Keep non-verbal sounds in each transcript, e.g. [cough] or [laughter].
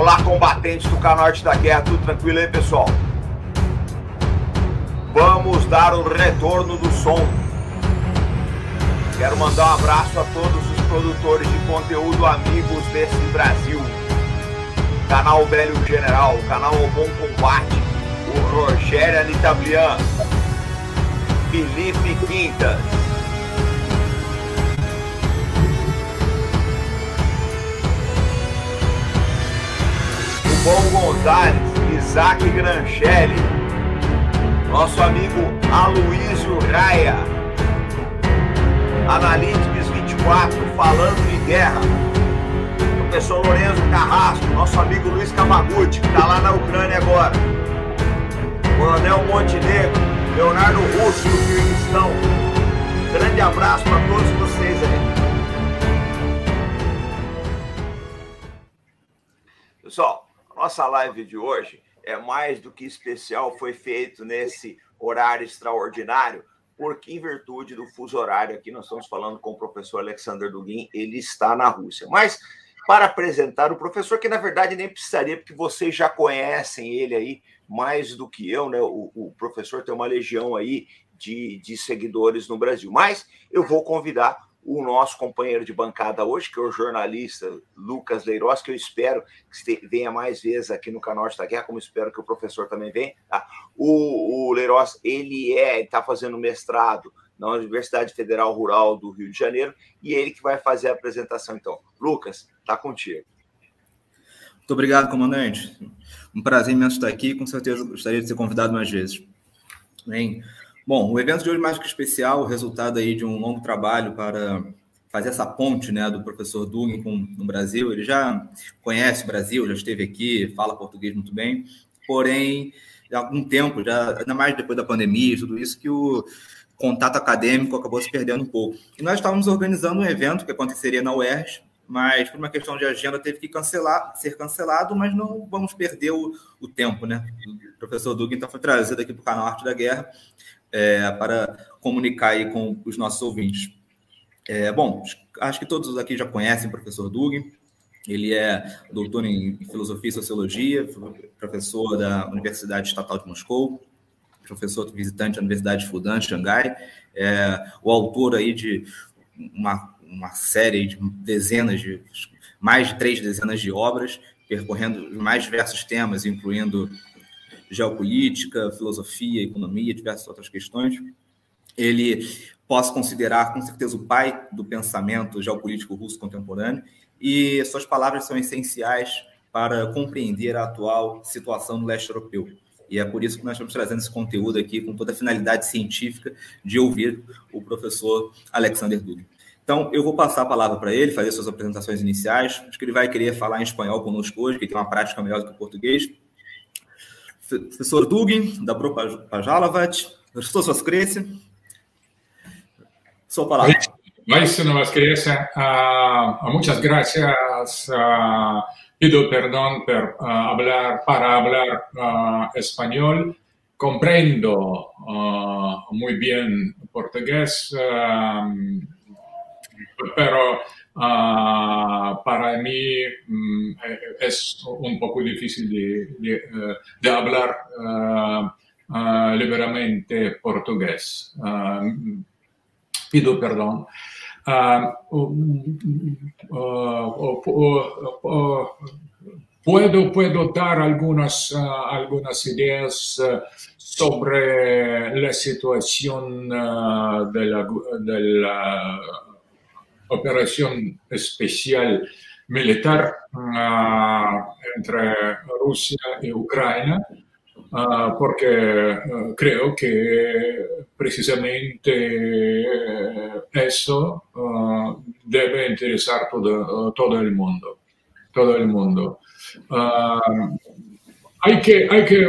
Olá, combatentes do Canorte da Guerra, tudo tranquilo aí, pessoal? Vamos dar o retorno do som. Quero mandar um abraço a todos os produtores de conteúdo amigos desse Brasil. Canal Velho General, canal O Bom Combate, o Rogério Anitablian, Felipe Quintas. O Bom Gonzalez, Isaac Granchelli, nosso amigo Aloysio Raia, Analytics 24, falando de guerra, professor Lorenzo Carrasco, nosso amigo Luiz Camaguchi, que está lá na Ucrânia agora, Coronel Montenegro, Leonardo Russo do Kirguistão. Grande abraço para todos vocês aí. Nossa live de hoje é mais do que especial, foi feito nesse horário extraordinário, porque em virtude do fuso horário aqui, nós estamos falando com o professor Alexander Dugin, ele está na Rússia. Mas para apresentar o professor, que na verdade nem precisaria, porque vocês já conhecem ele aí mais do que eu, né? O, o professor tem uma legião aí de, de seguidores no Brasil. Mas eu vou convidar o nosso companheiro de bancada hoje, que é o jornalista Lucas Leiroz, que eu espero que venha mais vezes aqui no canal da Guerra, como espero que o professor também venha. Tá? O, o Leiroz, ele é, está fazendo mestrado na Universidade Federal Rural do Rio de Janeiro, e é ele que vai fazer a apresentação. Então, Lucas, está contigo. Muito obrigado, comandante. Um prazer imenso estar aqui, com certeza gostaria de ser convidado mais vezes. Bem, bom, o evento de hoje mais que especial, o resultado aí de um longo trabalho para fazer essa ponte né, do professor Dugin com no Brasil. Ele já conhece o Brasil, já esteve aqui, fala português muito bem, porém, há algum tempo, já, ainda mais depois da pandemia e tudo isso, que o contato acadêmico acabou se perdendo um pouco. E nós estávamos organizando um evento que aconteceria na UERJ, mas por uma questão de agenda teve que cancelar, ser cancelado, mas não vamos perder o, o tempo, né? O professor Doug então foi trazido aqui para o canal Arte da Guerra é, para comunicar aí com os nossos ouvintes. É, bom, acho que todos aqui já conhecem o professor Doug. Ele é doutor em Filosofia e Sociologia, professor da Universidade Estatal de Moscou, professor visitante da Universidade de Fudan, Xangai, é, o autor aí de uma, uma série de dezenas de mais de três dezenas de obras percorrendo mais diversos temas, incluindo geopolítica, filosofia, economia, diversas outras questões. Ele posso considerar com certeza o pai do pensamento geopolítico russo contemporâneo e suas palavras são essenciais para compreender a atual situação no leste europeu. E é por isso que nós estamos trazendo esse conteúdo aqui com toda a finalidade científica de ouvir o professor Alexander Dugin. Então, eu vou passar a palavra para ele, fazer suas apresentações iniciais. Acho que ele vai querer falar em espanhol conosco hoje, que tem uma prática melhor do que o português. Professor Dugin, da Propajalavat, estou suas cresce. Sua palavra. Maestro Vasquez, uh, muchas gracias. Uh, pido perdón por uh, hablar, para hablar uh, español. Comprendo uh, muy bien portugués, um, pero para mí um, es un poco difícil de, de hablar liberamente portugués. pido perdón. puedo, puedo dar algunas, algunas ideas sobre la situación de la operación especial militar entre Rusia y Ucrania Uh, porque uh, creo que precisamente eso uh, debe interesar todo el mundo. Todo el mundo. Hay que, hay que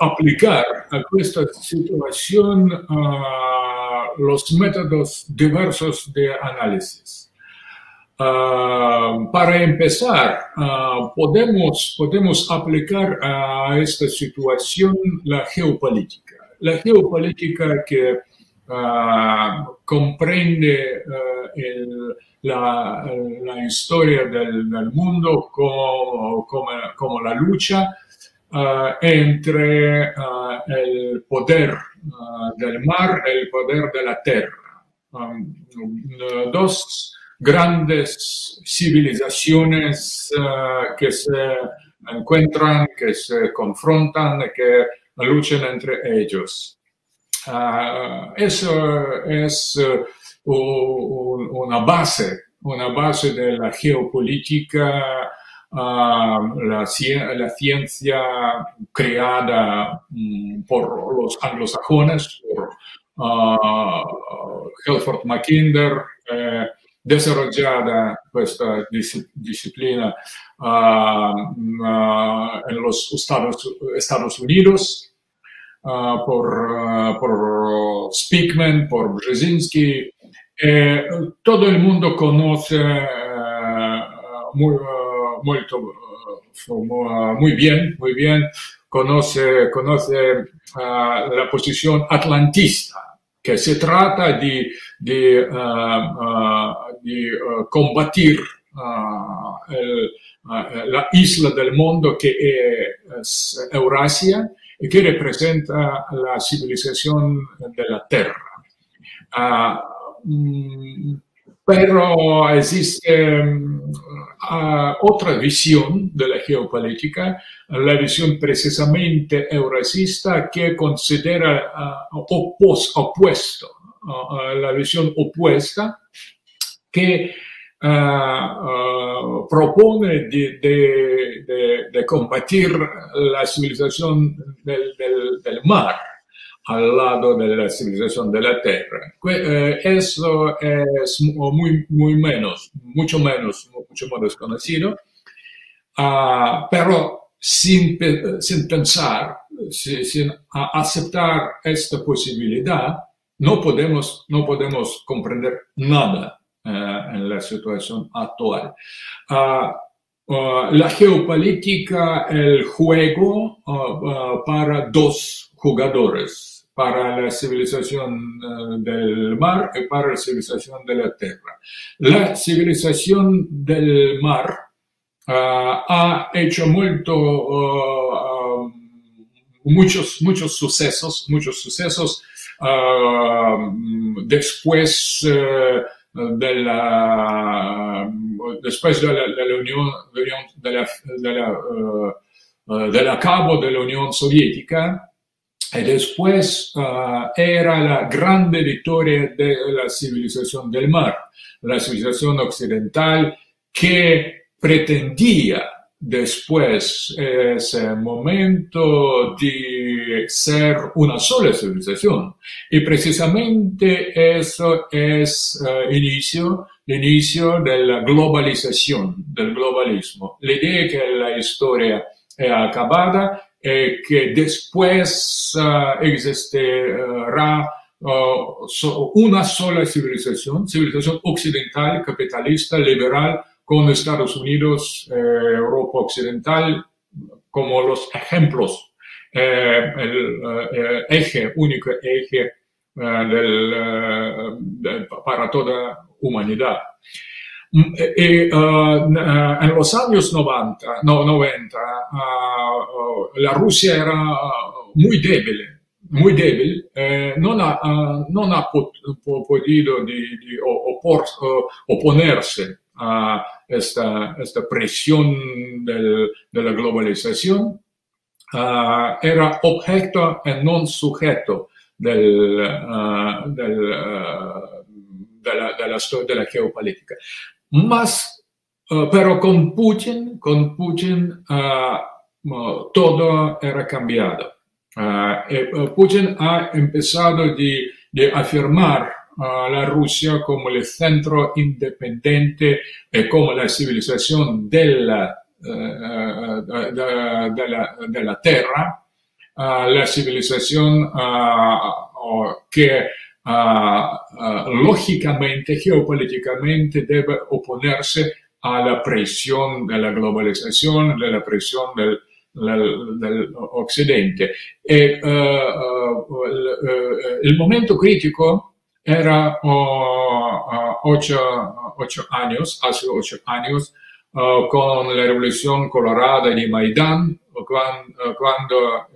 aplicar a esta situación los métodos diversos de análisis. Uh, para empezar, uh, podemos, podemos aplicar a esta situación la geopolítica. La geopolítica que comprende la, historia del, mundo como, la lucha entre el poder del mar y el poder de la tierra. Um, dos grandes civilizaciones que se encuentran, que se confrontan, que luchan entre ellos. Eso es una base, una base de la geopolítica, la, la, ciencia creada um, por los anglosajones, por Helford Mackinder, eh, desarrollada esta disciplina en los Estados, Unidos por, por Speakman, por Brzezinski. Eh, todo el mundo conoce eh, muy, muy, muy, bien, muy bien, conoce, conoce la posición atlantista que se trata de, de, de combatir la isla del mundo que es Eurasia y que representa la civilización de la Tierra. Ah, mm, pero existe uh, otra visión de la geopolítica, la visión precisamente eurasista que considera opos, opuesto, uh, la visión opuesta que propone de, combatir la civilización del mar al lado de la civilización de la Tierra. Eh, eso es muy, menos, mucho menos, mucho menos conocido, uh, pero sin, pensar, sin, aceptar esta posibilidad, no podemos, no podemos comprender nada uh, en la situación actual. Uh, la geopolítica, el juego para dos jugadores, para la civilización eh, del mar y para la civilización de la tierra. La civilización del mar uh, ha hecho mucho, uh, muchos, muchos sucesos, muchos sucesos después de la después de la, de la unión de la, de la, del acabo de la Unión Soviética después uh, era la grande victoria de la civilización del mar, la civilización occidental que pretendía después ese momento de ser una sola civilización. Y precisamente eso es uh, inicio, inicio de la globalización, del globalismo. La idea que la historia es acabada eh, que después uh, existirá uh, una sola civilización, civilización occidental, capitalista, liberal, con Estados Unidos, eh, Europa Occidental, como los ejemplos, eh, el eje, único eje del, del, para toda humanidad. Mm, y, uh, en los años 90, no, 90 uh, la Rusia era muy débil, muy débil, eh, non, ha, uh, non ha pot, podido di, di opor, oponerse a esta, esta presión del, de la globalización, era objeto y non sujeto del, del, de, la, de, la, de la geopolítica. Más, uh, pero con Putin, con Putin uh, todo era cambiado. Putin ha empezado de, afirmar a la Rusia como el centro independiente y como la civilización de la, de, de, la, de la Tierra, la civilización que lógicamente, geopolíticamente, debe oponerse a la presión de la globalización, de la presión del, Occidente. E, uh, il, il, momento critico era uh, ocho, ocho, años, hace ocho años, con la Revolución Colorada de Maidán, cuando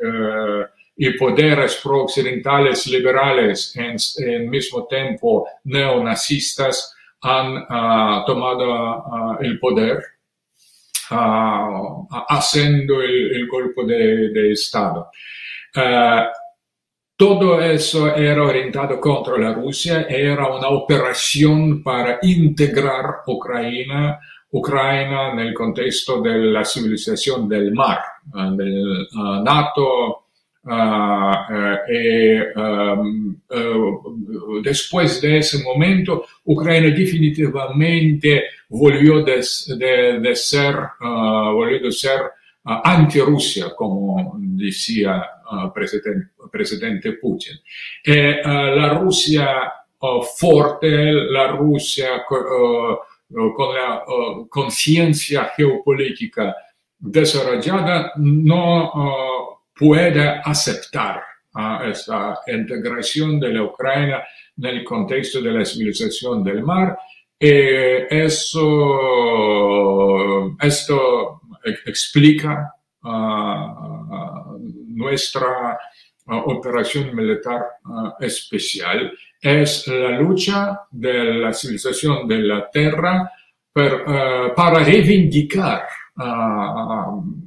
y poderes pro-occidentales liberales en, en mismo tiempo neonazistas han uh, tomado uh, el poder, uh, haciendo el, golpe de, de Estado. todo eso era orientado contra la Rusia, era una operación para integrar Ucrania, Ucrania en el contexto de la civilización del mar, del NATO, eh, um, uh, después de ese momento, Ucrania definitivamente volvió de, de, de ser, uh, volvió de ser anti-Rusia, como decía presidente, presidente Putin. Eh, la Rusia fuerte, la Rusia con la conciencia geopolítica desarrollada, no puede aceptar uh, esta integración de la Ucrania en el contexto de la civilización del mar. Eh, eso, esto explica uh, nuestra uh, operación militar especial. Es la lucha de la civilización de la Tierra per, para reivindicar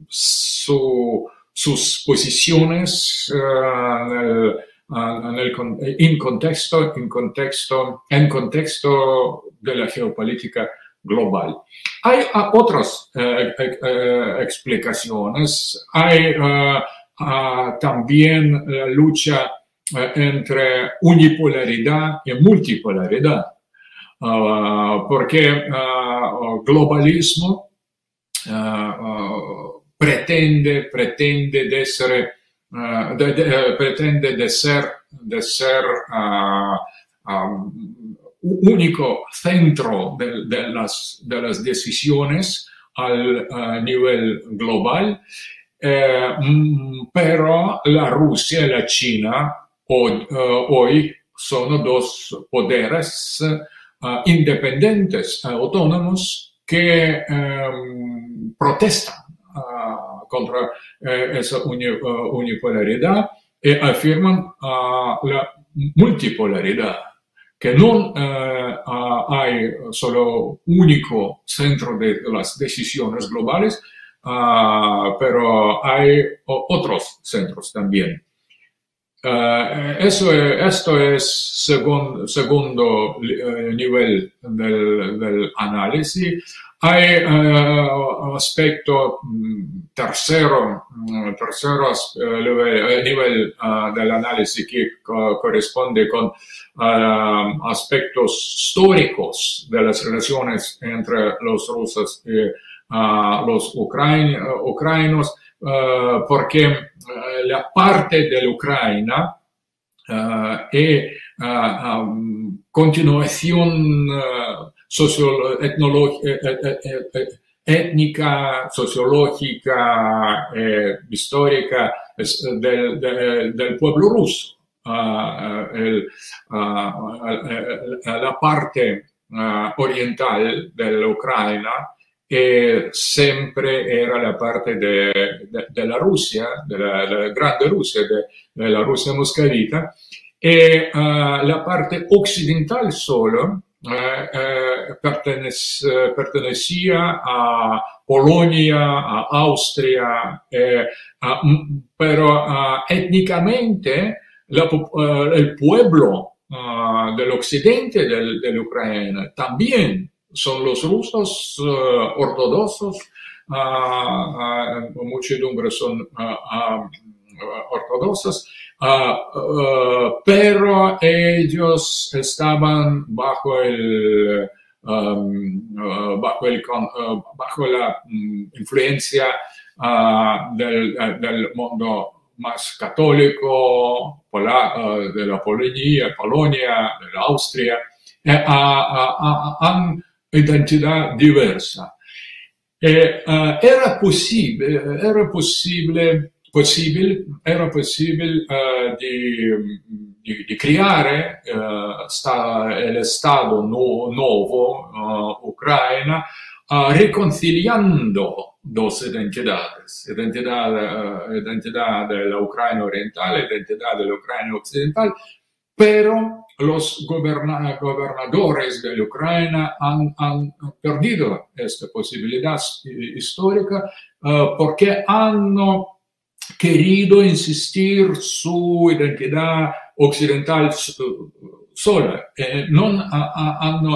su sus posiciones uh, en, el, en, contexto, en, contexto, en contexto de la geopolítica global. Hay uh, otras uh, explicaciones. Hay también la lucha entre unipolaridad y multipolaridad, porque globalismo pretende, pretende de uh, de, uh, pretende de ser, de ser uh, um, único centro de, de, las, de las decisiones al nivel global, eh, mm, pero la Rusia y la China hoy, hoy son dos poderes independientes, autónomos, que um, protestan contra eh, esa eh, unipolaridad y afirman la multipolaridad, que no eh, hay solo único centro de las decisiones globales, pero hay otros centros también. eso, esto es segundo nivel del análisis. Hay uh, aspecto mm, tercero, mm, tercero uh, nivel uh, del análisis que corresponde con aspectos históricos de las relaciones entre los rusos y los ucranianos, porque la parte de la Ucrania es um, continuación étnica, sociológica, eh, histórica del, del, pueblo ruso. Uh, el, uh, la parte uh, oriental de la Ucrania eh, siempre era la parte de, de, de la Rusia, de la, de la, grande Rusia, de, la Rusia moscovita, y la parte occidental solo eh, eh, eh, pertenecía a Polonia, a Austria, pero étnicamente el pueblo del occidente de, la Ucrania también son los rusos ortodoxos, muchedumbre son ortodoxos, Ah, ah, pero ellos estaban bajo el, ah, bajo, el la mm, influencia del, mundo más católico, de la Polonia, Polonia, de la Austria, eh, han identidad diversa. E, uh, era possibile, era possibile, possibile, era possibile uh, di, di, di, creare uh, sta, lo Stato no, nuovo, Ucraina, reconciliando dos identidades, identidad, identidad de la Ucrania oriental, identidad de la Ucrania occidental, los gobernadores de han, han, perdido esta posibilidad histórica uh, porque han querido insistir su identidad occidental sola, eh, no han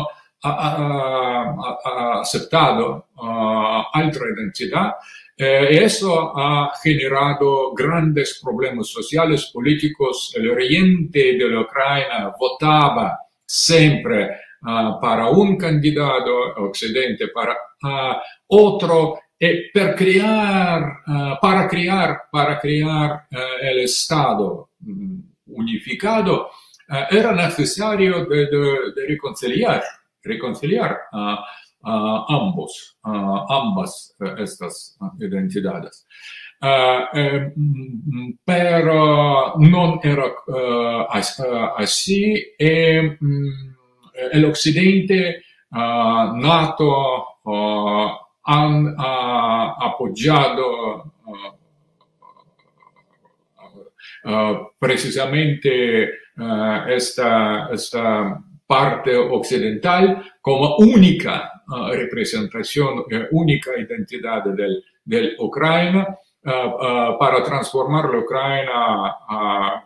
aceptado otra identidad eh, eso ha generado grandes problemas sociales, políticos. El oriente de la Ucrania votaba siempre uh, para un candidato, Occidente para uh, otro, e per crear, uh, para crear, para crear el Estado um, unificado, era necesario de, de, reconciliar, reconciliar ambos, ambas estas identidades. Eh, pero no era así. E, el Occidente, NATO, han apoyado precisamente esta, esta parte occidental como única representación, uh, única identidad del, del Ucrania para transformar la Ucrania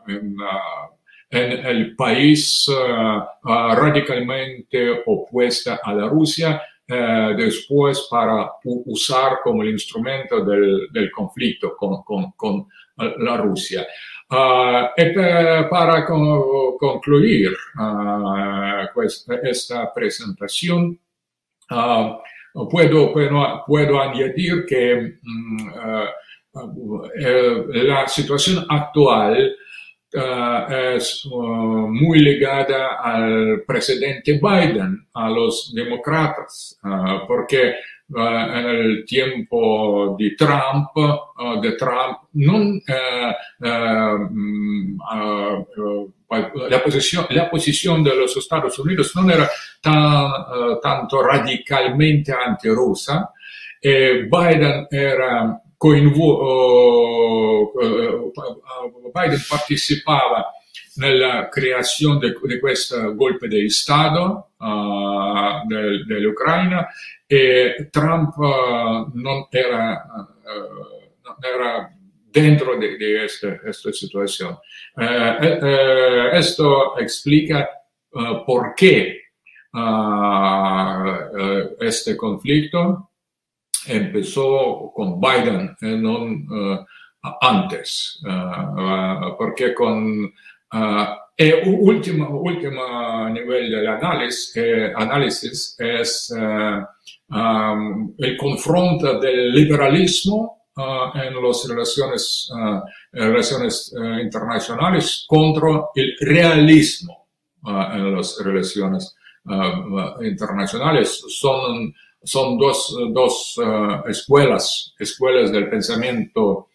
en, en, el país radicalmente opuesta a la Rusia, después para usar como el instrumento del, conflicto con, con la Rusia. Per, para con, concluir uh, questa, esta presentación, uh, puedo, puedo, añadir que um, la situación actual es muy ligada al presidente Biden, a los demócratas, porque en el tiempo de Trump, de Trump non, la, posición, la posición de los Estados Unidos no era tan, tanto radicalmente anti-rusa. Biden era coinvolto, Biden participava nella creazione di questo golpe di Stato uh, dell'Ucraina e Trump uh, non, era, uh, non, era, dentro di, di questa situazione. Questo explica perché questo conflitto empezó con Biden e non antes, perché con el último, último nivel del análisis, análisis es el confronto del liberalismo en las relaciones, relaciones internacionales contra el realismo en las relaciones internacionales. Son, son dos, dos escuelas, escuelas del pensamiento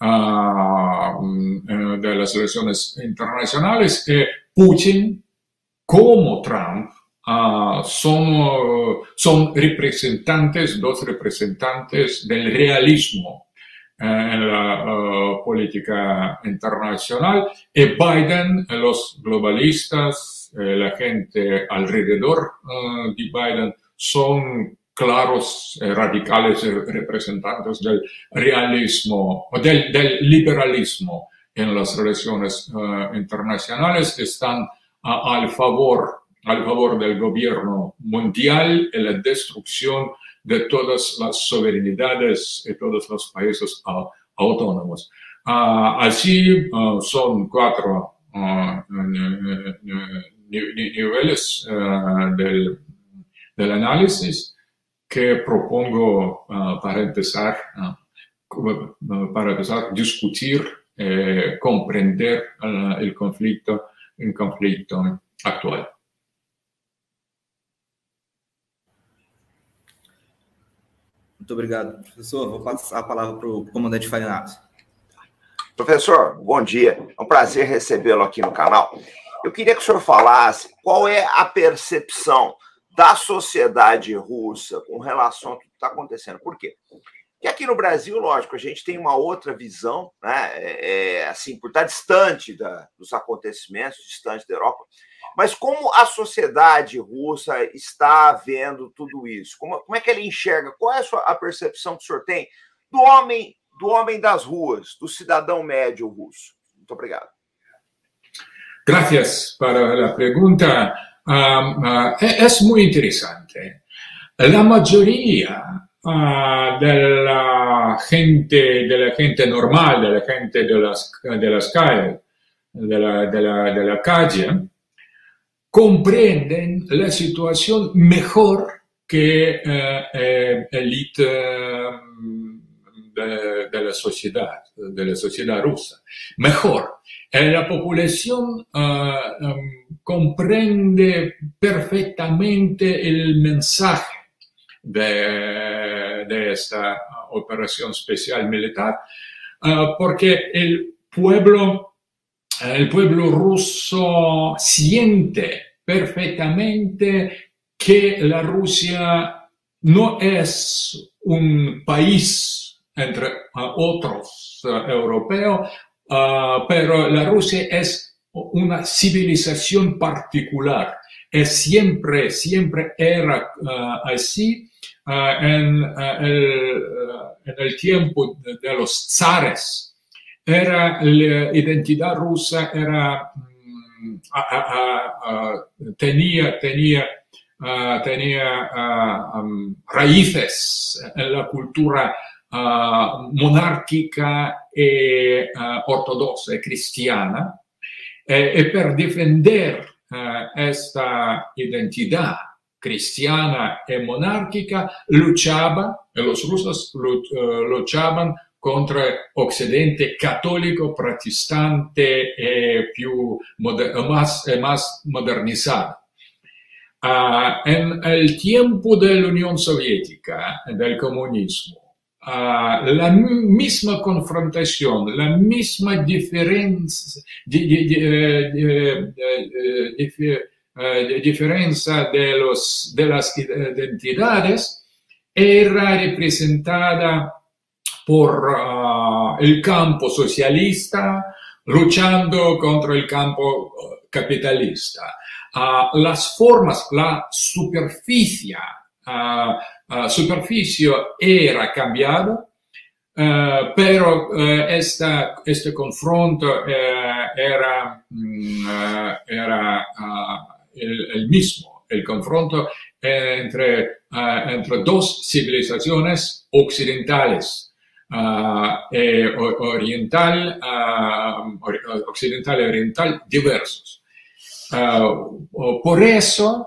uh, de las elecciones internacionales que Putin como Trump uh, son, son representantes, dos representantes del realismo en la política internacional y Biden, los globalistas, la gente alrededor de Biden son claros, eh, radicales representantes del realismo, del, del, liberalismo en las relaciones uh, internacionales están uh, al, favor, al favor del gobierno mundial en la destrucción de todas las soberanidades de todos los países uh, autónomos. así son cuatro niveles del, del análisis que propongo uh, para empezar, uh, para empezar a discutir, eh, comprender uh, el conflicto, el conflicto actual. Muito Muito obrigado, professor. Vou passar a palavra para o comandante Farinazzi. Professor, bom dia. É um prazer recebê-lo aqui no canal. Eu queria que o senhor falasse qual é a percepção da sociedade russa com relação ao que está acontecendo. Por quê? Porque aqui no Brasil, lógico, a gente tem uma outra visão, né? É, é assim, por estar distante da, dos acontecimentos, distante da Europa. Mas como a sociedade russa está vendo tudo isso? Como, como é que ele enxerga? Qual é a, sua, a percepção que o senhor tem do homem, do homem das ruas, do cidadão médio russo? Muito obrigado. Gracias para la pregunta. Um, uh, es muy interesante. La mayoría uh, de la gente, de la gente normal, de la gente de las, de las calles, de la, de la, calle, comprenden la situación mejor que uh, eh, élite de, la sociedad, de la sociedad rusa. Mejor. La población uh, um, comprende perfectamente el mensaje de, de esta operación especial militar, uh, porque el pueblo, el pueblo ruso siente perfectamente que la Rusia no es un país entre uh, otros uh, europeos, uh, pero la Rusia es una civilización particular. Es siempre, siempre era así en, el, tiempo de, los zares. Era la identidad rusa, era, um, tenía, tenía, tenía raíces en la cultura monarchica e uh, ortodossa e cristiana e, per difender questa identità cristiana e monárquica luchaba, e los rusos luchaban contro Occidente cattolico, protestante e più moder más, más modernizado. Uh, en el tiempo de la Unión Soviética, del comunismo, La misma confrontación, la misma diferencia, di, di, di, diferencia de, los, de las identidades era representada por uh, el campo socialista luchando contra el campo capitalista. Uh, las formas, la superficie uh, superficie era cambiado, uh, pero uh, esta, este confronto era, mm, era el, el, mismo, el confronto entre, entre dos civilizaciones occidentales. E oriental, occidental y oriental diversos. por eso,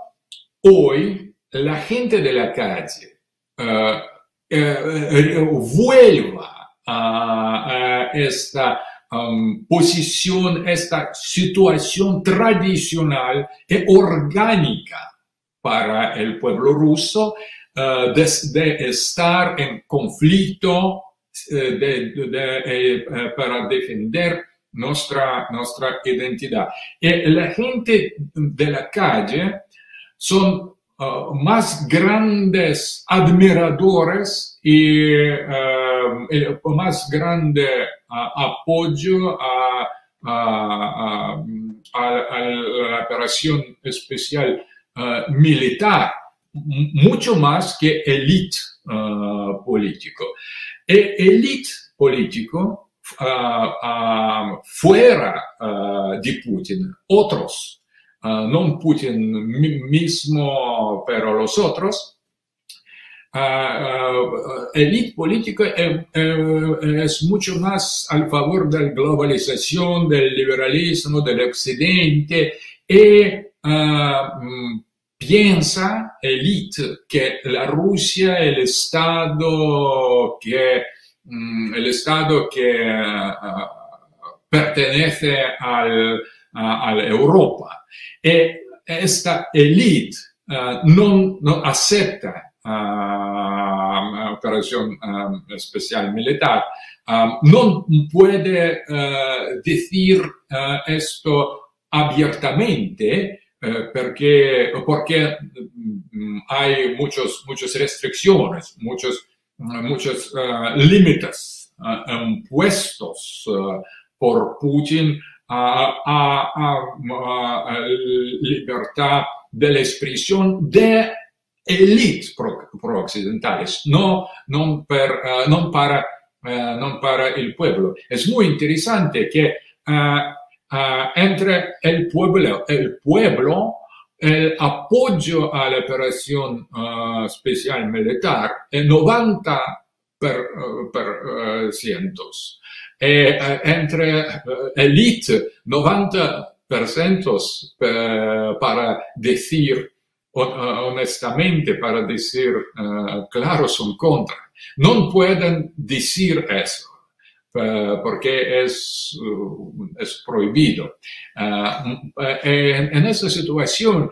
hoy, la gente de la calle uh, uh, vuelva a, esta um, posición, esta situación tradicional e orgánica para el pueblo ruso uh, de, estar en conflicto de, para defender nuestra, nuestra identidad. Y la gente de la calle son Uh, más grandes admiradores y uh, el más grande uh, apoyo a, la operación especial militar, mucho más que élite político. El élite político fuera de Putin, otros uh, non Putin mismo, pero los otros, uh, elite política eh, eh, es mucho más al favor de la globalización, del liberalismo, del occidente y uh, piensa elite que la Rusia, el Estado que, um, el Estado que pertenece al, a la Europa e esta élite uh, non, operación especial militar, no puede decir esto abiertamente porque, porque hay muchos, muchas restricciones, muchos, muchos límites impuestos por Putin a, a, libertad de la expresión de élites pro-occidentales, no, no, per, uh, non, para, uh, non para el pueblo. Es muy interesante que uh, entre el pueblo, el pueblo, el apoyo a la operación especial militar, el 90 per, per cientos. Entre élite, 90% para decir honestamente, para decir claro son contra. No pueden decir eso. Porque es, es prohibido. En, esa situación,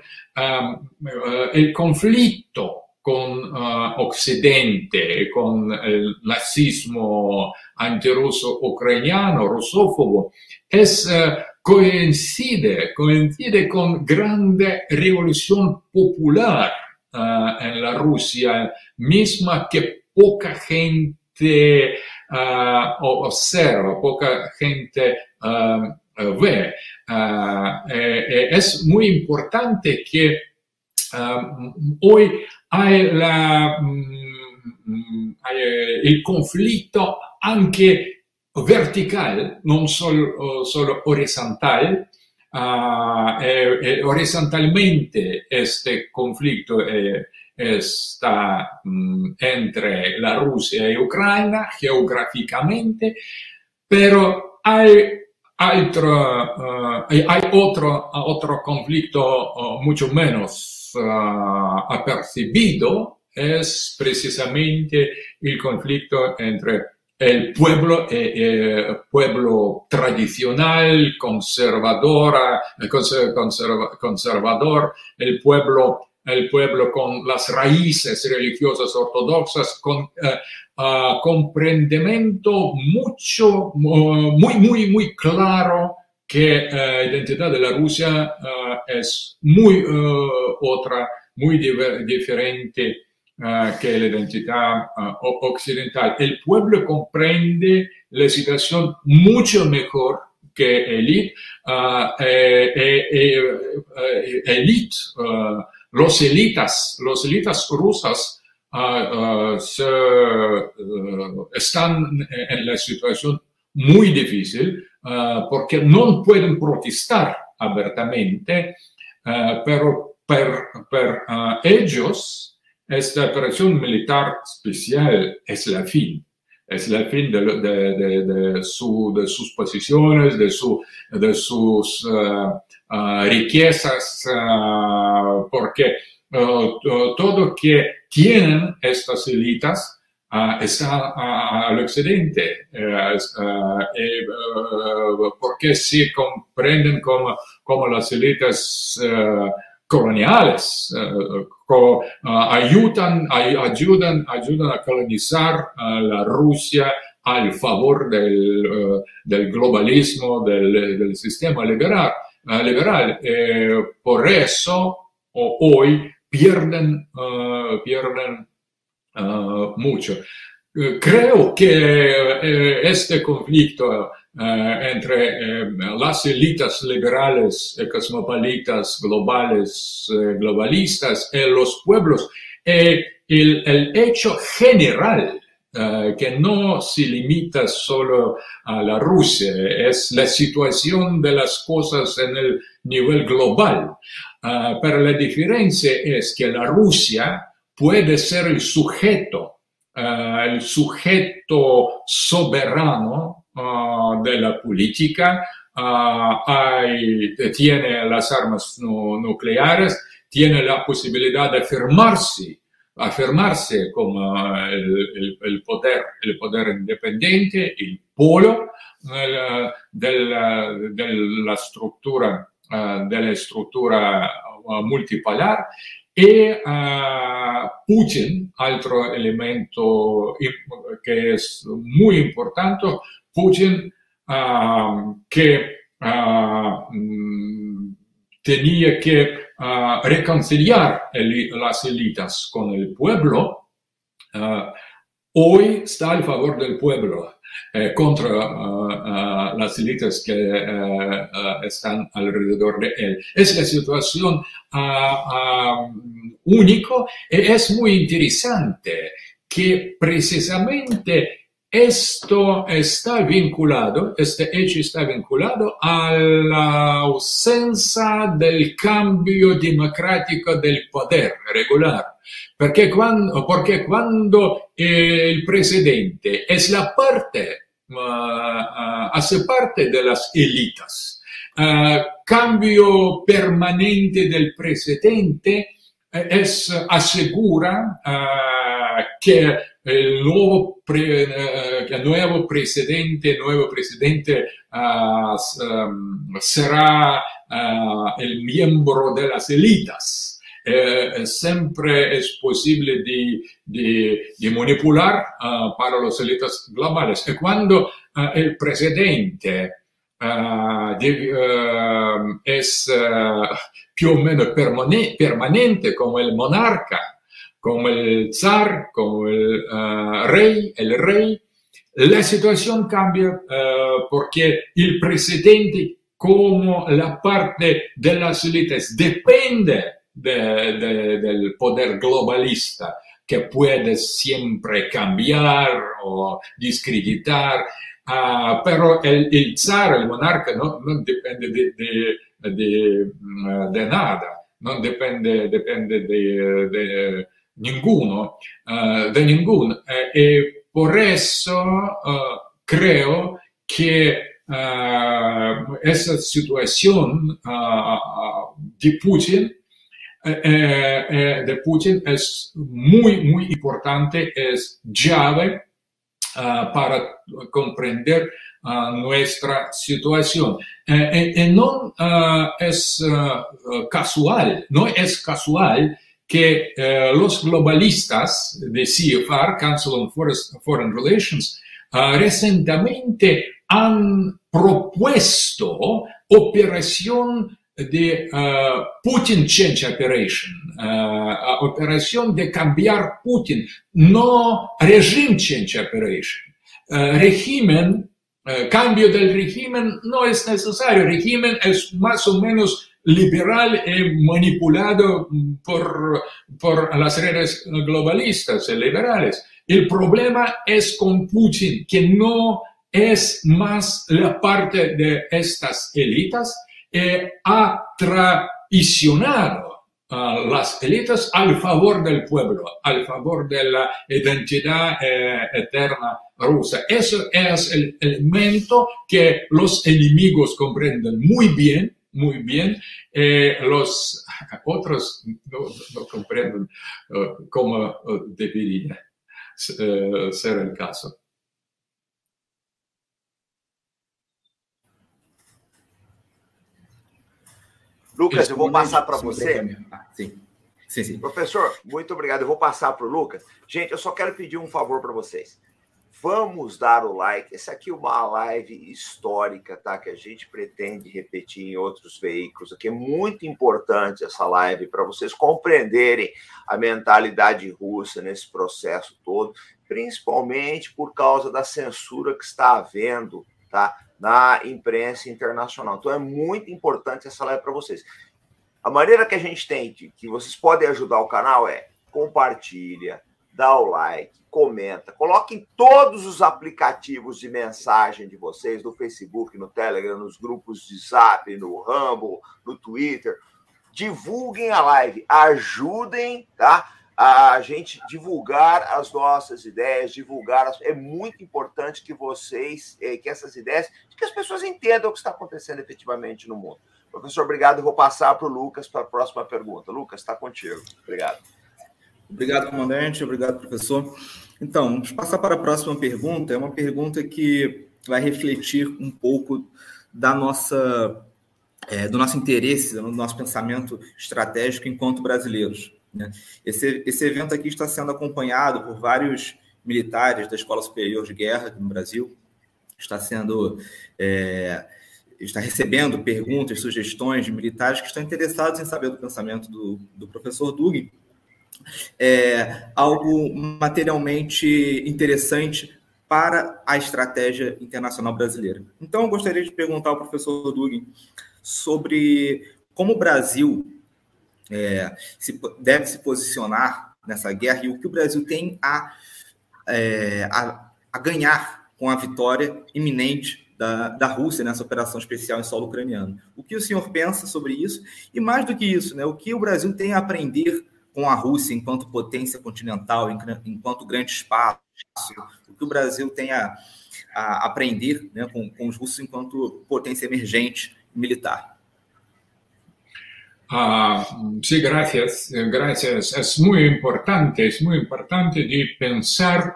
el conflicto con Occidente, con el nazismo antirruso ucraniano, rusófobo, es coincide, coincide con grande revolución popular uh, en la Rusia misma que poca gente observa, poca gente ve. Eh, es muy importante que hoy hay, la, um, hay el conflicto anche vertical, non solo, solo horizontal. Uh, eh, eh, horizontalmente este conflicto eh, está um, entre la Rusia y Ucrania geográficamente, pero hay otro, uh, hay otro, otro conflicto uh, mucho menos apercibido, es precisamente el conflicto entre el pueblo, eh, eh, pueblo tradicional, conservadora, eh, conserva, conservador, el pueblo, el pueblo con las raíces religiosas ortodoxas, con uh, comprendimiento mucho, muy, muy, muy claro que la identidad de la Rusia es muy otra, muy diferente uh, que la identidad uh, occidental. El pueblo comprende la situación mucho mejor que elite. Uh, eh, eh, eh, elite los elitas, los elitas rusas se, están en la situación muy difícil porque no pueden protestar abiertamente, pero per, per ellos esta operación militar especial es la fin, es la fin de, de, de, de su, sus posiciones, de, su, sus riquezas, porque todo que tienen estas élites está al occidente, porque si comprenden como, como las élites coloniales uh, co, uh, ayudan, ay, ayudan, ayudan a colonizar uh, la Rusia al favor del, del globalismo, del, del, sistema liberal. liberal. Eh, por eso hoy pierden, pierden mucho. Eh, creo que eh, este conflicto eh, entre las élites liberales, cosmopolitas, globales, globalistas los pueblos, el, el hecho general que no se limita solo a la Rusia, es la situación de las cosas en el nivel global. pero la diferencia es que la Rusia puede ser el sujeto uh, el sujeto soberano uh, de la política, hay, tiene las armas nucleares, tiene la posibilidad de afirmarse, afirmarse como el, el, poder, el poder independiente, el polo de la, de la estructura de la estructura multipolar e Putin, altro elemento che è molto importante, Putin che tenía que reconciliar las élites con el pueblo, hoy está a favor del pueblo eh, contra uh, uh, las élites que están alrededor de él. Es la situación único y es muy interesante que precisamente esto está vinculado, este hecho está vinculado a la ausencia del cambio democrático del poder regular. Porque cuando, porque cuando el presidente es la parte, uh, uh, parte de las élites, uh, cambio permanente del presidente es asegura que el nuevo, pre, el nuevo presidente, nuevo presidente será el miembro de las élites eh, siempre es posible de, de, manipular uh, para los élites globales. Y [laughs] cuando uh, el presidente uh, de, es più o meno permanente como el monarca, como el zar, como el rey, el rey, la situación cambia porque el presidente como la parte de las élites depende de, de, del poder globalista que puede siempre cambiar o discreditar, uh, pero el, el, zar, el monarca, no, depende de, de, nada, no depende, depende de, ninguno, uh, de ninguno. Uh, y por eso creo que esa situación de Putin eh, eh, eh, de Putin es muy, muy importante, es llave uh, para comprender uh, nuestra situación. no es casual, no es casual que los globalistas de CFR, Council on Foreign Relations, recientemente han propuesto operación de uh, Putin Change Operation, uh, operación de cambiar Putin, no Regime Change Operation. Uh, régimen, cambio del régimen no es necesario, régimen es más o menos liberal y manipulado por, por las redes globalistas y liberales. El problema es con Putin, que no es más la parte de estas élites, eh, ha traicionado a las élites al favor del pueblo, al favor de la identidad eh, eterna rusa. Eso es el elemento que los enemigos comprenden muy bien, muy bien. Eh, los [laughs] otros no, comprenden uh, cómo uh, debería ser el caso. Lucas, eu vou passar para você. Ah, sim. Sim, sim. Professor, muito obrigado. Eu vou passar para o Lucas. Gente, eu só quero pedir um favor para vocês. Vamos dar o like. Essa aqui é uma live histórica, tá? Que a gente pretende repetir em outros veículos. Aqui é muito importante essa live para vocês compreenderem a mentalidade russa nesse processo todo, principalmente por causa da censura que está havendo, tá? Na imprensa internacional. Então é muito importante essa live para vocês. A maneira que a gente tem de que vocês podem ajudar o canal é compartilha, dá o like, comenta, coloque em todos os aplicativos de mensagem de vocês, no Facebook, no Telegram, nos grupos de Zap, no Rumble, no Twitter. Divulguem a live, ajudem, tá? A gente divulgar as nossas ideias, divulgar as... é muito importante que vocês, eh, que essas ideias, que as pessoas entendam o que está acontecendo efetivamente no mundo. Professor, obrigado. Vou passar para o Lucas para a próxima pergunta. Lucas, está contigo. Obrigado. Obrigado, comandante. Obrigado, professor. Então, vamos passar para a próxima pergunta. É uma pergunta que vai refletir um pouco da nossa é, do nosso interesse, do nosso pensamento estratégico enquanto brasileiros. Né? Esse, esse evento aqui está sendo acompanhado por vários militares da Escola Superior de Guerra no Brasil, está sendo é, está recebendo perguntas, sugestões de militares que estão interessados em saber do pensamento do, do professor Dugin. É algo materialmente interessante para a estratégia internacional brasileira. Então, eu gostaria de perguntar ao professor Dugin sobre como o Brasil é, se, deve se posicionar nessa guerra e o que o Brasil tem a, é, a, a ganhar com a vitória iminente da, da Rússia nessa operação especial em solo ucraniano. O que o senhor pensa sobre isso? E mais do que isso, né, o que o Brasil tem a aprender com a Rússia enquanto potência continental, enquanto grande espaço, o que o Brasil tem a, a aprender né, com, com os russos enquanto potência emergente militar. Ah, sí, gracias, gracias. Es muy importante, es muy importante de pensar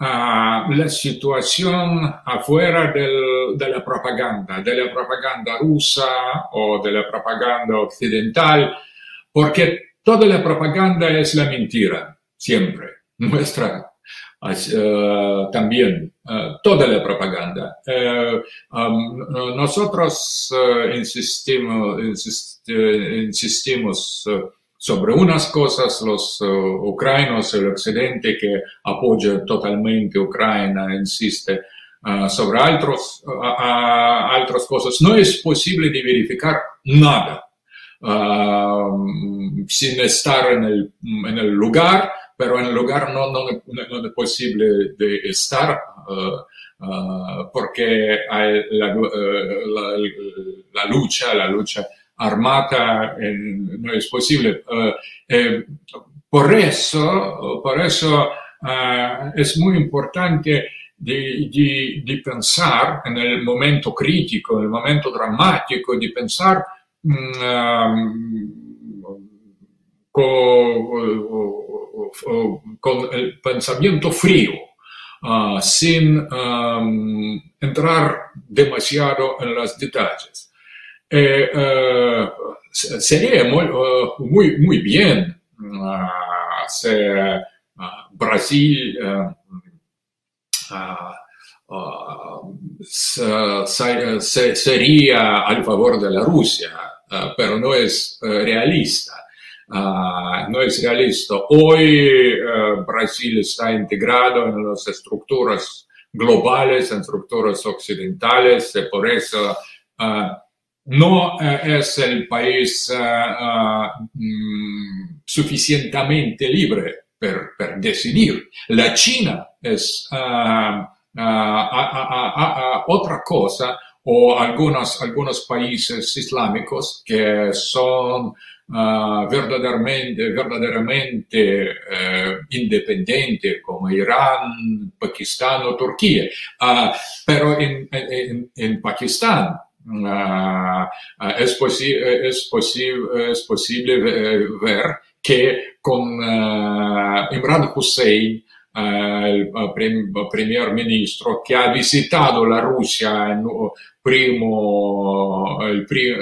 la situación afuera de la propaganda, de la propaganda rusa o de la propaganda occidental, porque toda la propaganda es la mentira, siempre. Nuestra uh, también, toda la propaganda. Uh, um, nosotros insistimos, insist, insistimos sobre unas cosas los ucranianos, el occidente que apoya totalmente Ucrania, insiste sobre otros, otras cosas. No es posible verificar nada sin estar en el, en el, lugar, pero en el lugar no, no, no es posible estar. porque hay la, la, la lucha, la lucha armata no es posible. Eh, eh, por eso, por eso eh, es muy importante de, pensar en el momento crítico, en el momento dramático, de pensar mm, con, el pensamiento frío, sin entrar demasiado en los detalles. Eh, eh, sería muy, eh, muy, muy bien si Brasil sería al favor de la Rusia, pero no es realista. No es realista. Hoy Brasil está integrado en las estructuras globales, en estructuras occidentales, y por eso no eh, es el país eh, eh, mm, suficientemente libre para decidir. La China es otra cosa o algunos, algunos países islámicos que son verdaderamente, verdaderamente independientes como Irán, Pakistán o Turquía. pero en, en, en Pakistán Ah, ah, es, es, es posible ver que con uh, Imran Hussein, el primer ministro, que ha visitado la Rusia en primo,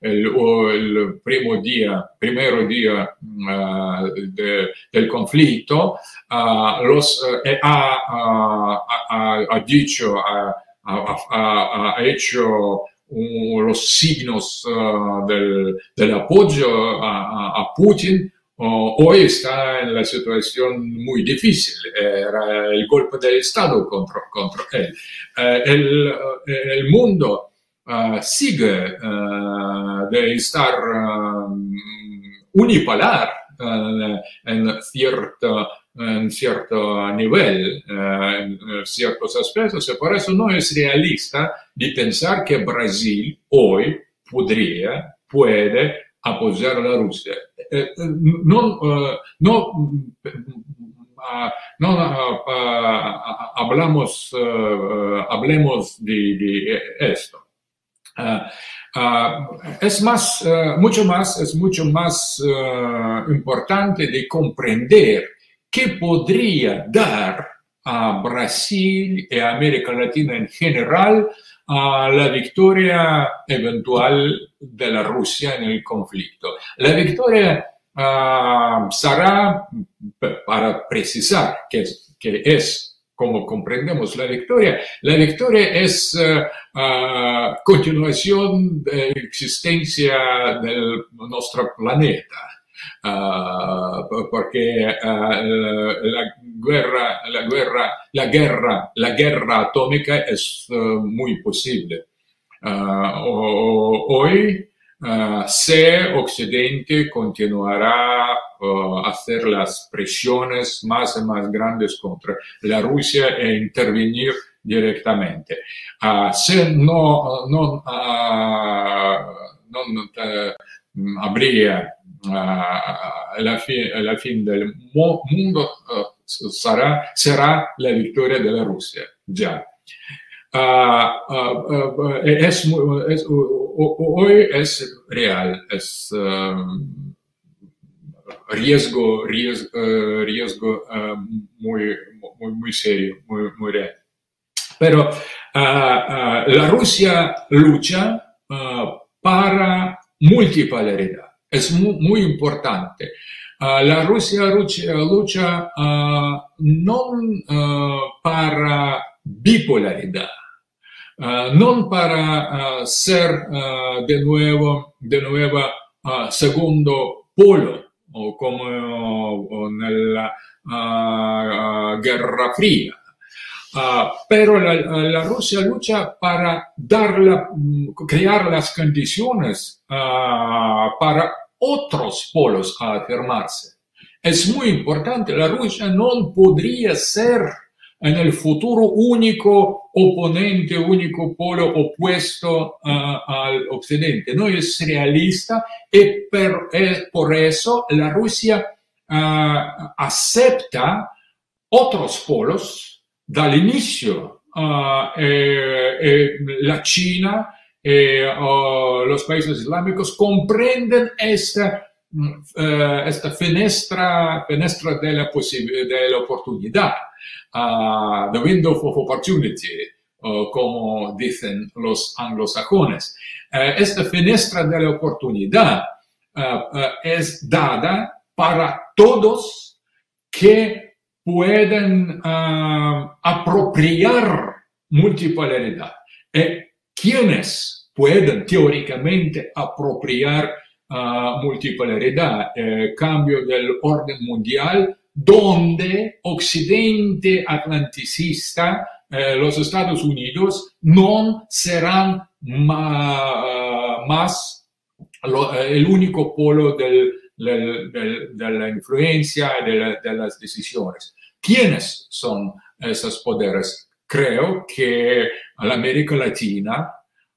el, el, primo día, primero día de, del conflicto, los, eh, ha, ha, ha, dicho, ha, hecho los signos uh, del, del, apoyo a, a Putin, hoy está en la situación muy difícil. Era el golpe del Estado contra, contra él. El, uh, el, mundo uh, sigue de estar unipolar en cierta en cierto nivel, eh, en ciertos aspectos, por eso no es realista de pensar que Brasil hoy podría, puede apoyar a la Rusia. Eh, eh, no, no, no hablamos, hablemos de, esto. es más, mucho más, es mucho más importante de comprender que podría dar a Brasil y a América Latina en general a la victoria eventual de la Rusia en el conflicto. La victoria uh, será, para precisar que es, que es como comprendemos la victoria, la victoria es uh, continuación de existencia de nuestro planeta. Uh, porque uh, la guerra, la guerra, la guerra, la guerra atómica es uh, muy posible. hoy, se Occidente continuará a hacer las presiones más y más grandes contra la Rusia e intervenir directamente. se no, no, no habría la, fin, la fin del mundo será, será la victoria de la Rusia, ya. es, es, hoy es real, es riesgo, riesgo, riesgo muy, muy, muy serio, muy, muy real. Pero la Rusia lucha para multipolaridad es muy, importante. Uh, la Rusia lucha, lucha uh, non uh, para bipolaridad, non para ser de nuevo, de nuevo segundo polo, o como en la Guerra Fría. Pero la, Rusia lucha para dar la, crear las condiciones para otros polos a afirmarse. Es muy importante, la Rusia no podría ser en el futuro único oponente, único polo opuesto al Occidente. No es realista y por eso la Rusia uh, acepta otros polos dal inicio. Uh, eh, eh, la China eh, los países islámicos comprenden esta, uh, esta finestra, finestra de la, de la oportunidad, uh, the window of opportunity, como dicen los anglosajones. esta finestra de la oportunidad es dada para todos que pueden apropiar multipolaridad. Eh, quienes pueden teóricamente apropiar uh, multipolaridad, eh, cambio del orden mundial, donde Occidente atlanticista, eh, los Estados Unidos, no serán ma, más lo, el único polo de la influencia de, de las decisiones. ¿Quiénes son esos poderes? Creo que la América Latina,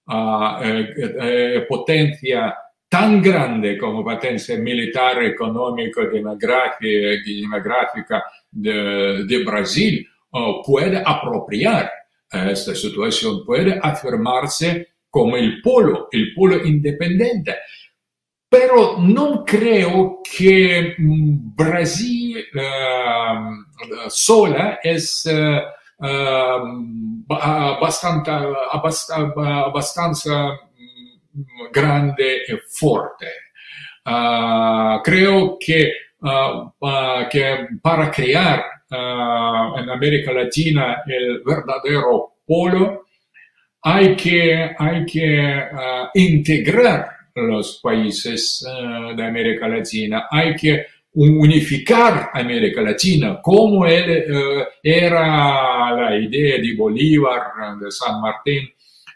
uh, eh, potencia tan grande como potencia militar, económica, demográfica, demográfica de, de Brasil, uh, puede apropiar esta situación, puede afirmarse como el polo, el polo independiente. Pero no creo que Brasil uh, sola Ehm, abbastanza, abbastanza mm, grande e forte. Uh, creo que, uh, que, para crear en América Latina el verdadero polo, hay que, hay que integrar los países de América Latina, hay que unificar América Latina, como él, eh, era la idea de Bolívar, de San Martín,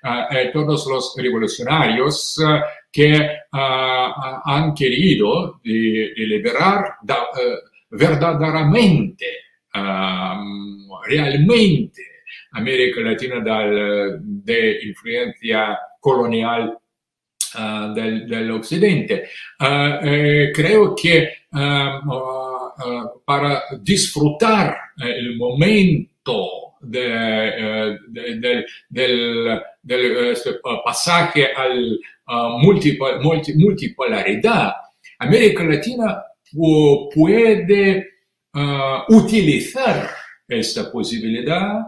eh, todos los revolucionarios eh, que han querido de, de liberar da, verdaderamente, realmente, América Latina dal, de influencia colonial uh, del, del, Occidente. Uh, eh, creo que uh, para disfrutar el momento de, de, del, del, del este, pasaje al multipol, multi, multipolaridad, América Latina puede utilizar esta posibilidad,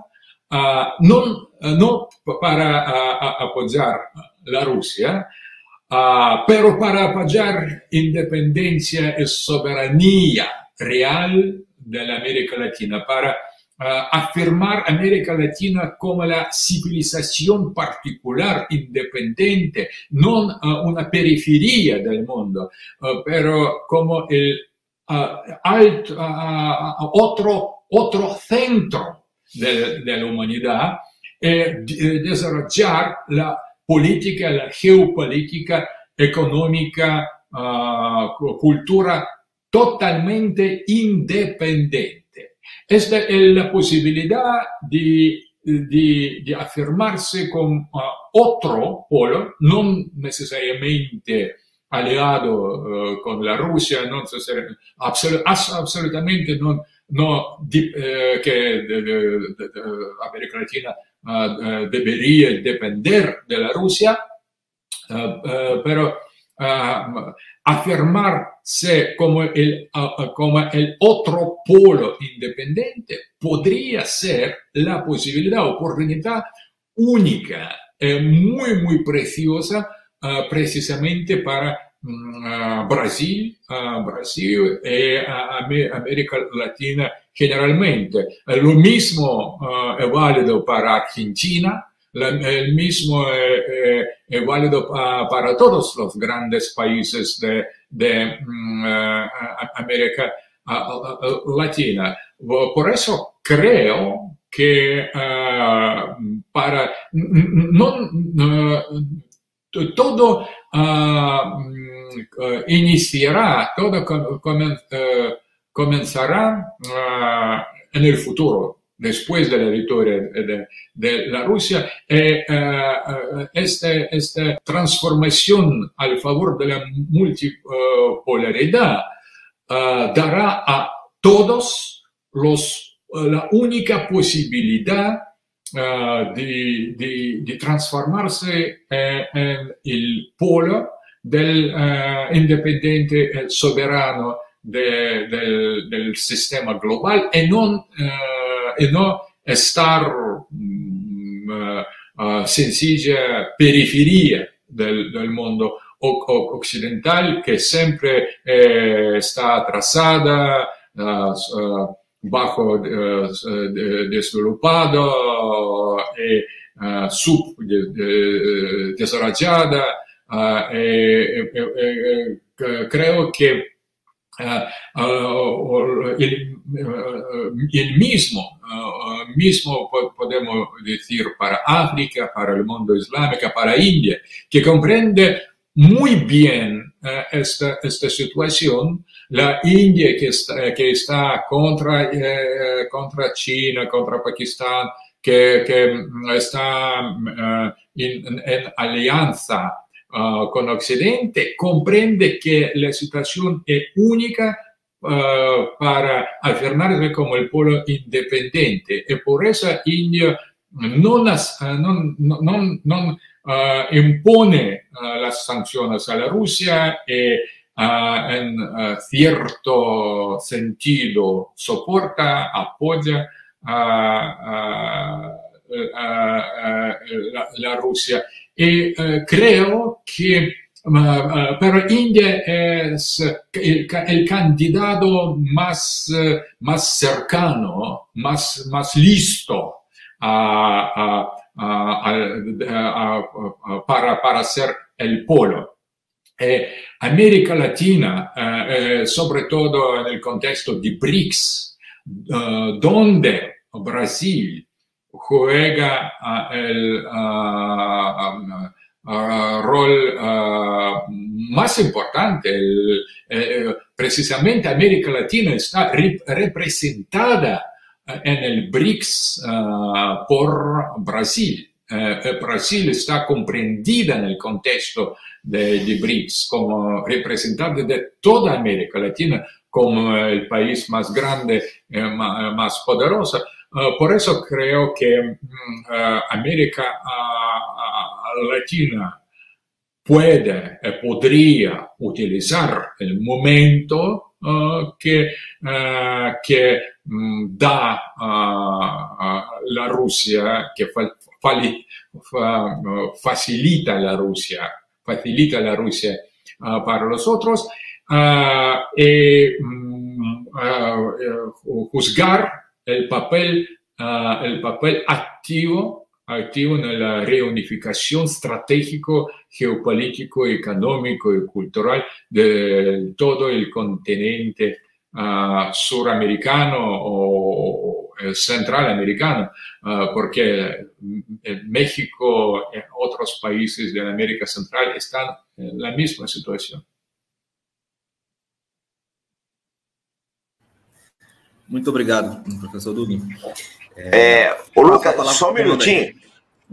no no para apoyar la Rusia, pero para apoyar independencia y soberanía real de la América Latina, para afirmar América Latina como la civilización particular, independiente, no una periferia del mundo, pero como el alto, otro, otro centro de, de la humanidad, eh, desarrollar la política, la geopolítica, económica, cultura totalmente independiente. Esta es la posibilidad de, de, afirmarse con otro polo, no necesariamente aliado uh, con la Rusia, no necesariamente, absolutamente no, no eh, que América Latina uh, debería depender de la Rusia, uh, pero afirmarse como el, como el otro polo independiente podría ser la posibilidad, oportunidad única, eh, muy, muy preciosa, uh, precisamente para uh, Brasil, Brasil y América Latina generalmente. Lo mismo es válido para Argentina, el mismo es válido para todos los grandes países de, de América Latina. Por eso creo que para no, todo iniciará, todo comenzará en el futuro, después de la victoria de, de la Rusia, eh, esta, esta, transformación al favor de la multipolaridad dará a todos los, la única posibilidad trasformarsi eh, en il polo del indipendente eh, soberano de, del, del, sistema global e non, uh, e non star um, sencilla periferia del, del mondo occidental che sempre eh, sta atrasada, uh, bajo uh, desarrollado y uh, subdesarrollada. Uh, eh, eh, creo que el, el, mismo, mismo podemos decir para África, para el mundo islámico, para India, que comprende muy bien esta, esta situación. La India que está, que está contra, eh, contra China, contra Pakistán, que, que está uh, en, alianza con Occidente, comprende que la situación es única uh, para afirmarse como el pueblo independiente. Y por eso India no, no, no impone las sanciones a la Rusia. en cierto sentido soporta, apoya a, la, Rusia. Y eh, creo que pero India es el, candidato más, más cercano, más, más listo para, para ser el polo. Eh, América Latina, eh, eh, sobre todo en el contexto de BRICS, donde Brasil juega el rol más importante. precisamente América Latina está representada en el BRICS por Brasil. Brasil está comprendida en el contexto de, BRICS como representante de toda América Latina, como el país más grande, eh, más, poderoso. Uh, por eso creo que uh, América uh, Latina puede, podría utilizar el momento que, que mm, da la Rusia, que facilita la Rusia, facilita la Rusia para los otros, y mm, juzgar el papel, el papel activo activo en la reunificación estratégico, geopolítico, económico y cultural de todo el continente uh, suramericano o, o centralamericano, uh, porque México y otros países de América Central están en la misma situación. Muito obrigado, professor Dugin. É, é, ô, Lucas, só um minutinho.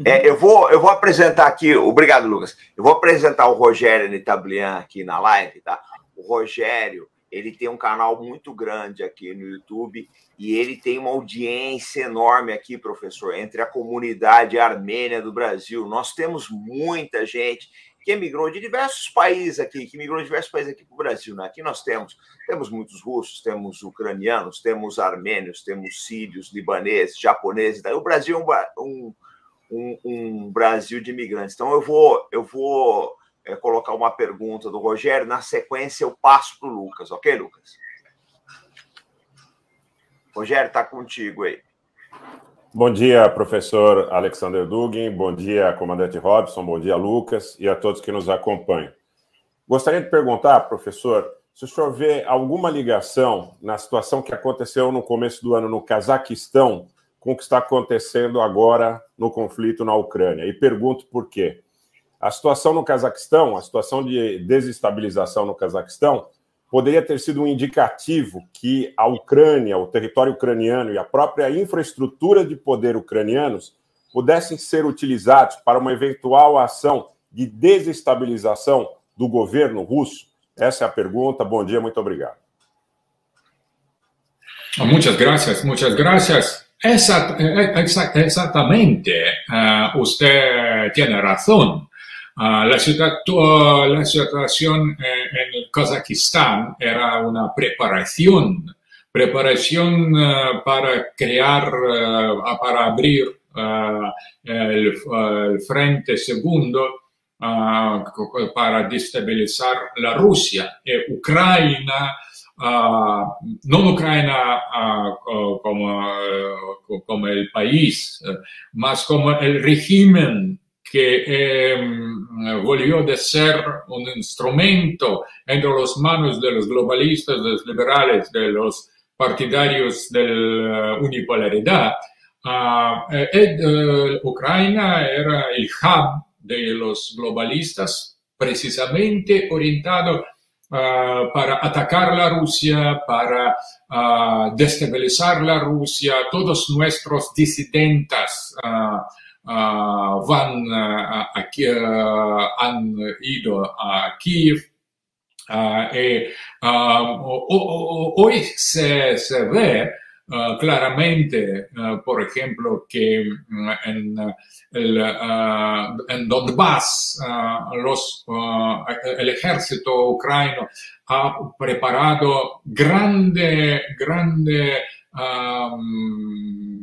É, eu, vou, eu vou apresentar aqui. Obrigado, Lucas. Eu vou apresentar o Rogério Nitablian aqui na live, tá? O Rogério, ele tem um canal muito grande aqui no YouTube e ele tem uma audiência enorme aqui, professor, entre a comunidade armênia do Brasil. Nós temos muita gente que emigrou de diversos países aqui, que migrou de diversos países aqui para o Brasil. Né? Aqui nós temos, temos muitos russos, temos ucranianos, temos armênios, temos sírios, libaneses, japoneses. Daí o Brasil é um, um, um, Brasil de imigrantes. Então eu vou, eu vou é, colocar uma pergunta do Rogério, na sequência eu passo para o Lucas, ok, Lucas? Rogério, está contigo aí. Bom dia, professor Alexander Dugin, bom dia, comandante Robson, bom dia, Lucas, e a todos que nos acompanham. Gostaria de perguntar, professor, se o senhor vê alguma ligação na situação que aconteceu no começo do ano no Cazaquistão com o que está acontecendo agora no conflito na Ucrânia. E pergunto por quê. A situação no Cazaquistão, a situação de desestabilização no Cazaquistão, poderia ter sido um indicativo que a Ucrânia, o território ucraniano e a própria infraestrutura de poder ucranianos pudessem ser utilizados para uma eventual ação de desestabilização do governo russo? Essa é a pergunta. Bom dia, muito obrigado. Muchas gracias, muchas gracias. exactamente, uh, usted tiene razón. Uh, la, la, situación en Kazajistán era una preparación, preparación uh, para crear, para abrir el, frente segundo para destabilizar la Rusia. Ucrania no Ucrania como, como el país, más como el régimen que em, volvió de ser un instrumento entre las manos de los globalistas, de los liberales, de los partidarios de la unipolaridad. Eh, eh, Ucrania era el hub de los globalistas precisamente orientado uh, para atacar la Rusia, para uh, destabilizar la Rusia. Todos nuestros disidentes van aquí, han ido a Kiev. y, hoy se, se ve Uh, claramente, uh, por ejemplo, que uh, en, el, en Donbass los, el ejército ucraniano ha preparado grande, grande um,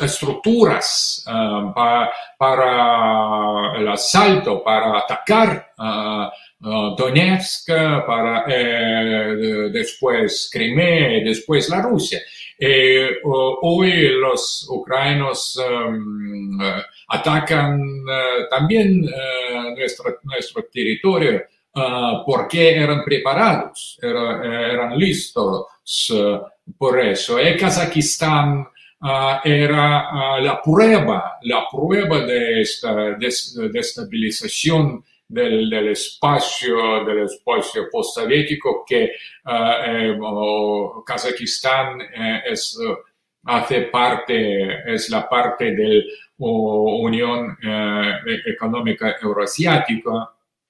estructuras para, para el asalto, para atacar Donetsk, para eh, después Crimea después la Rusia. Eh, hoy los ucranianos atacan también nuestro, nuestro territorio porque eran preparados, era, eran listos por eso. Y Kazajistán era la prueba, la prueba de esta destabilización del, del, espacio, del espacio postsoviético que eh, eh, Kazajistán eh, es, hace parte, es la parte de la Unión Económica Euroasiática